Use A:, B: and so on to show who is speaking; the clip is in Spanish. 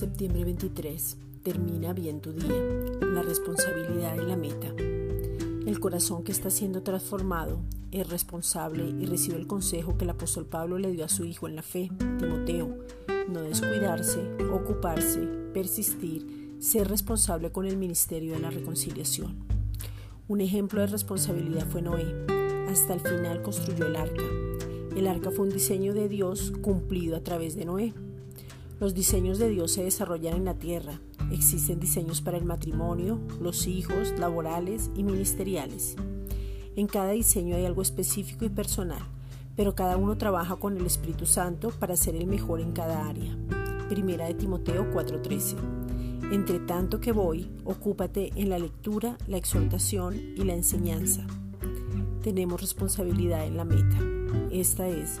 A: Septiembre 23. Termina bien tu día. La responsabilidad y la meta. El corazón que está siendo transformado es responsable y recibe el consejo que el apóstol Pablo le dio a su hijo en la fe, Timoteo. No descuidarse, ocuparse, persistir, ser responsable con el ministerio de la reconciliación. Un ejemplo de responsabilidad fue Noé. Hasta el final construyó el arca. El arca fue un diseño de Dios cumplido a través de Noé. Los diseños de Dios se desarrollan en la tierra. Existen diseños para el matrimonio, los hijos, laborales y ministeriales. En cada diseño hay algo específico y personal, pero cada uno trabaja con el Espíritu Santo para ser el mejor en cada área. Primera de Timoteo 4:13. Entre tanto que voy, ocúpate en la lectura, la exhortación y la enseñanza. Tenemos responsabilidad en la meta. Esta es